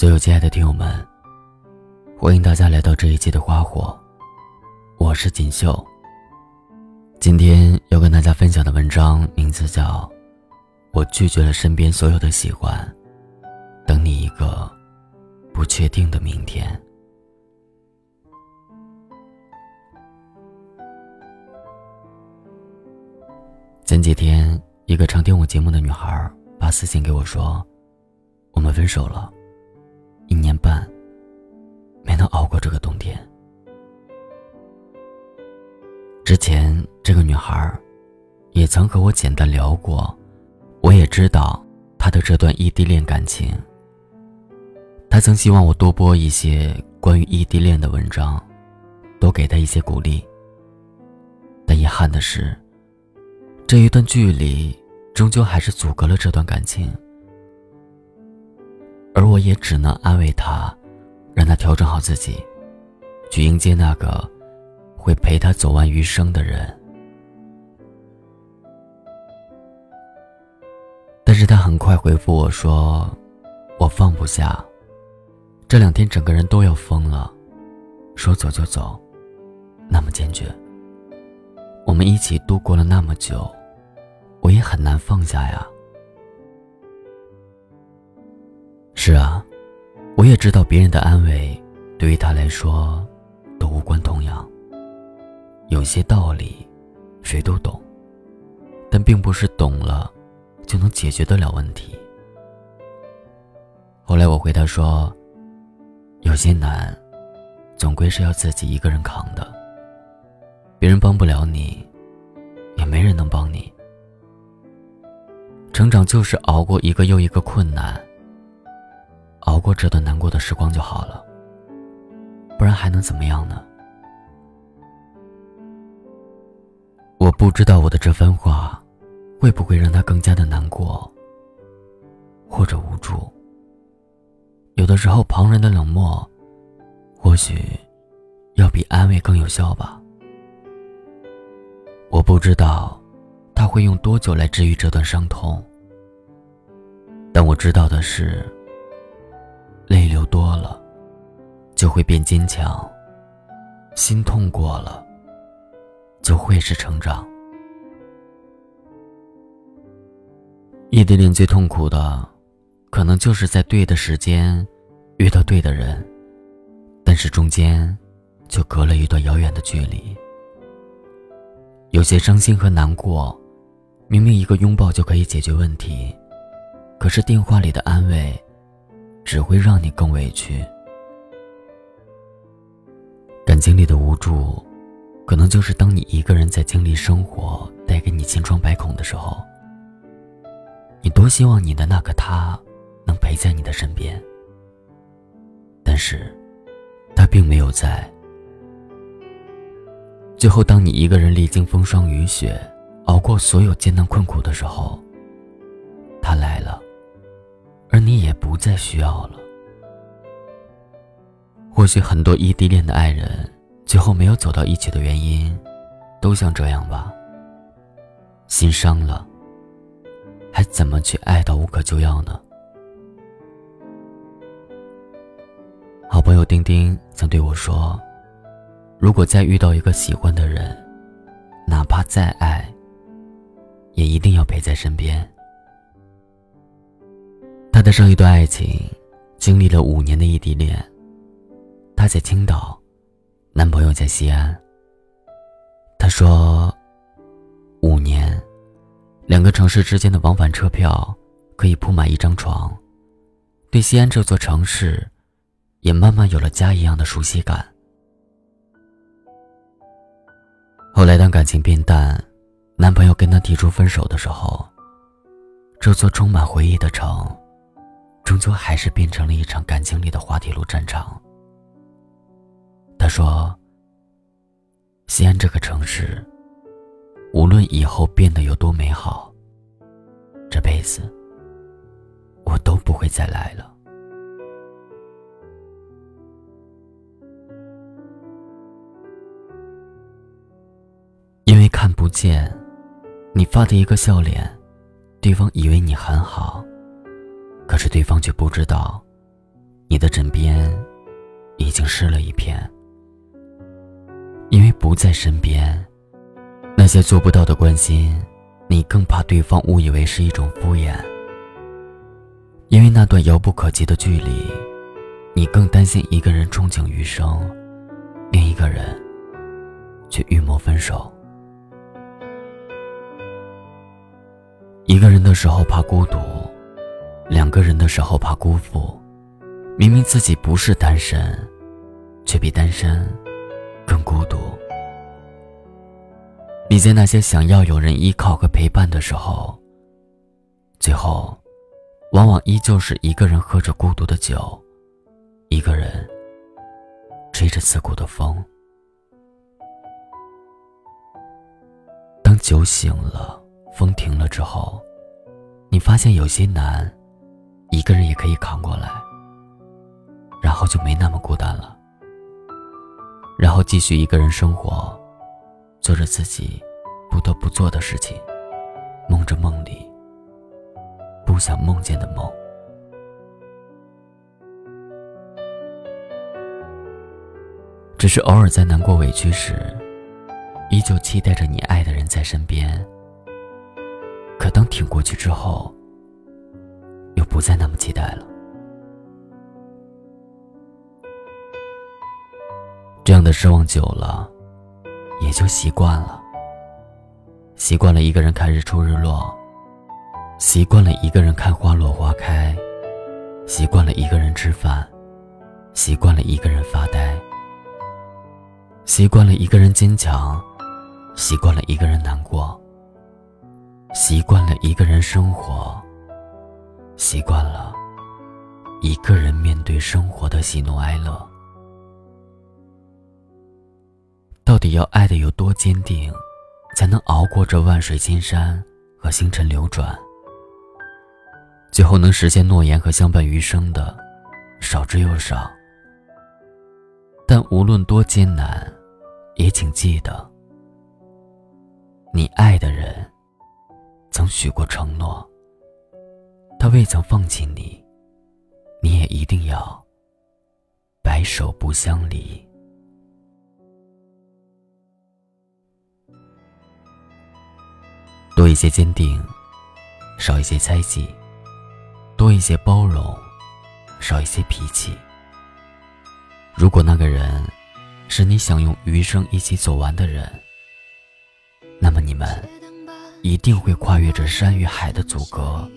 所有亲爱的听友们，欢迎大家来到这一期的花火，我是锦绣。今天要跟大家分享的文章名字叫《我拒绝了身边所有的喜欢，等你一个不确定的明天》。前几天，一个常听我节目的女孩发私信给我说：“我们分手了。”一年半，没能熬过这个冬天。之前这个女孩，也曾和我简单聊过，我也知道她的这段异地恋感情。她曾希望我多播一些关于异地恋的文章，多给她一些鼓励。但遗憾的是，这一段距离终究还是阻隔了这段感情。而我也只能安慰他，让他调整好自己，去迎接那个会陪他走完余生的人。但是他很快回复我说：“我放不下，这两天整个人都要疯了，说走就走，那么坚决。我们一起度过了那么久，我也很难放下呀。”是啊，我也知道别人的安慰，对于他来说，都无关痛痒。有些道理，谁都懂，但并不是懂了，就能解决得了问题。后来我回答说，有些难，总归是要自己一个人扛的。别人帮不了你，也没人能帮你。成长就是熬过一个又一个困难。熬过这段难过的时光就好了，不然还能怎么样呢？我不知道我的这番话，会不会让他更加的难过，或者无助。有的时候，旁人的冷漠，或许要比安慰更有效吧。我不知道他会用多久来治愈这段伤痛，但我知道的是。泪流多了，就会变坚强；心痛过了，就会是成长。异地恋最痛苦的，可能就是在对的时间遇到对的人，但是中间就隔了一段遥远的距离。有些伤心和难过，明明一个拥抱就可以解决问题，可是电话里的安慰。只会让你更委屈。感情里的无助，可能就是当你一个人在经历生活带给你千疮百孔的时候，你多希望你的那个他能陪在你的身边，但是，他并没有在。最后，当你一个人历经风霜雨雪，熬过所有艰难困苦的时候，他来了。而你也不再需要了。或许很多异地恋的爱人，最后没有走到一起的原因，都像这样吧。心伤了，还怎么去爱到无可救药呢？好朋友丁丁曾对我说：“如果再遇到一个喜欢的人，哪怕再爱，也一定要陪在身边。”她的上一段爱情，经历了五年的异地恋。她在青岛，男朋友在西安。她说：“五年，两个城市之间的往返车票可以铺满一张床，对西安这座城市，也慢慢有了家一样的熟悉感。”后来，当感情变淡，男朋友跟她提出分手的时候，这座充满回忆的城。终究还是变成了一场感情里的滑铁卢战场。他说：“西安这个城市，无论以后变得有多美好，这辈子我都不会再来了。因为看不见，你发的一个笑脸，对方以为你很好。”可是对方却不知道，你的枕边已经湿了一片。因为不在身边，那些做不到的关心，你更怕对方误以为是一种敷衍。因为那段遥不可及的距离，你更担心一个人憧憬余生，另一个人却预谋分手。一个人的时候怕孤独，两个人的时候怕辜负。明明自己不是单身，却比单身更孤独。你在那些想要有人依靠和陪伴的时候，最后，往往依旧是一个人喝着孤独的酒，一个人吹着刺骨的风。当酒醒了。风停了之后，你发现有些难，一个人也可以扛过来，然后就没那么孤单了。然后继续一个人生活，做着自己不得不做的事情，梦着梦里不想梦见的梦。只是偶尔在难过委屈时，依旧期待着你爱的人在身边。可当挺过去之后，不再那么期待了。这样的失望久了，也就习惯了。习惯了一个人看日出日落，习惯了一个人看花落花开，习惯了一个人吃饭，习惯了一个人发呆，习惯了一个人坚强，习惯了一个人难过。习惯了一个人生活，习惯了一个人面对生活的喜怒哀乐。到底要爱的有多坚定，才能熬过这万水千山和星辰流转？最后能实现诺言和相伴余生的，少之又少。但无论多艰难，也请记得，你爱的人。曾许过承诺，他未曾放弃你，你也一定要白首不相离。多一些坚定，少一些猜忌；多一些包容，少一些脾气。如果那个人是你想用余生一起走完的人，那么你们。一定会跨越着山与海的阻隔，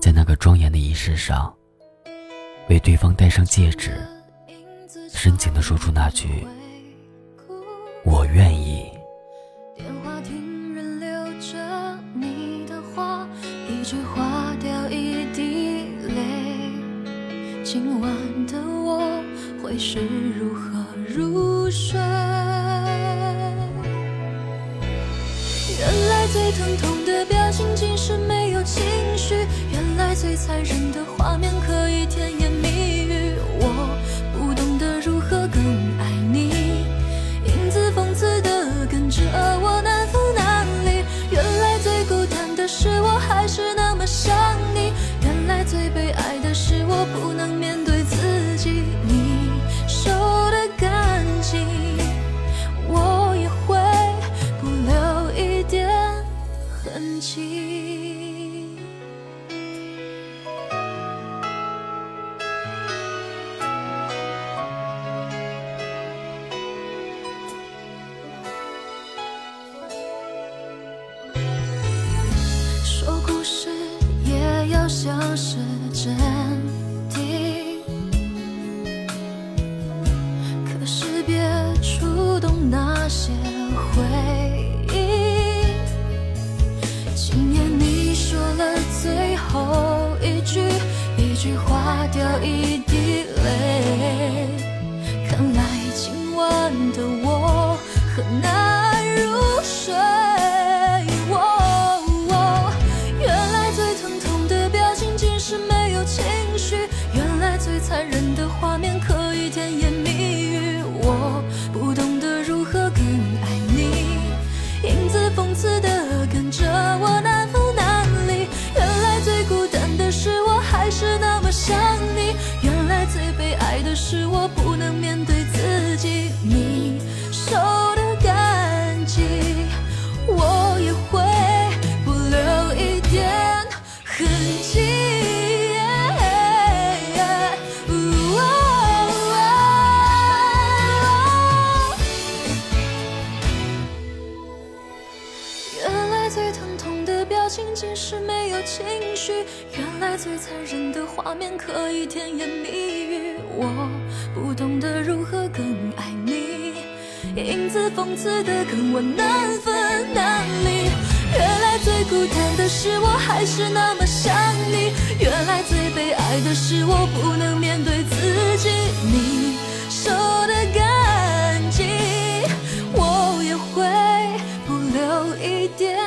在那个庄严的仪式上，为对方戴上戒指，深情地说出那句“我愿意”。电话亭人留着你的话，一句话人的画面是可以甜言蜜语我不懂得如何更爱你影子讽刺的跟我难分难离。原来最孤单的是我还是那么想你。原来最悲哀的是我不能面对自己你受的干净我也会不留一点。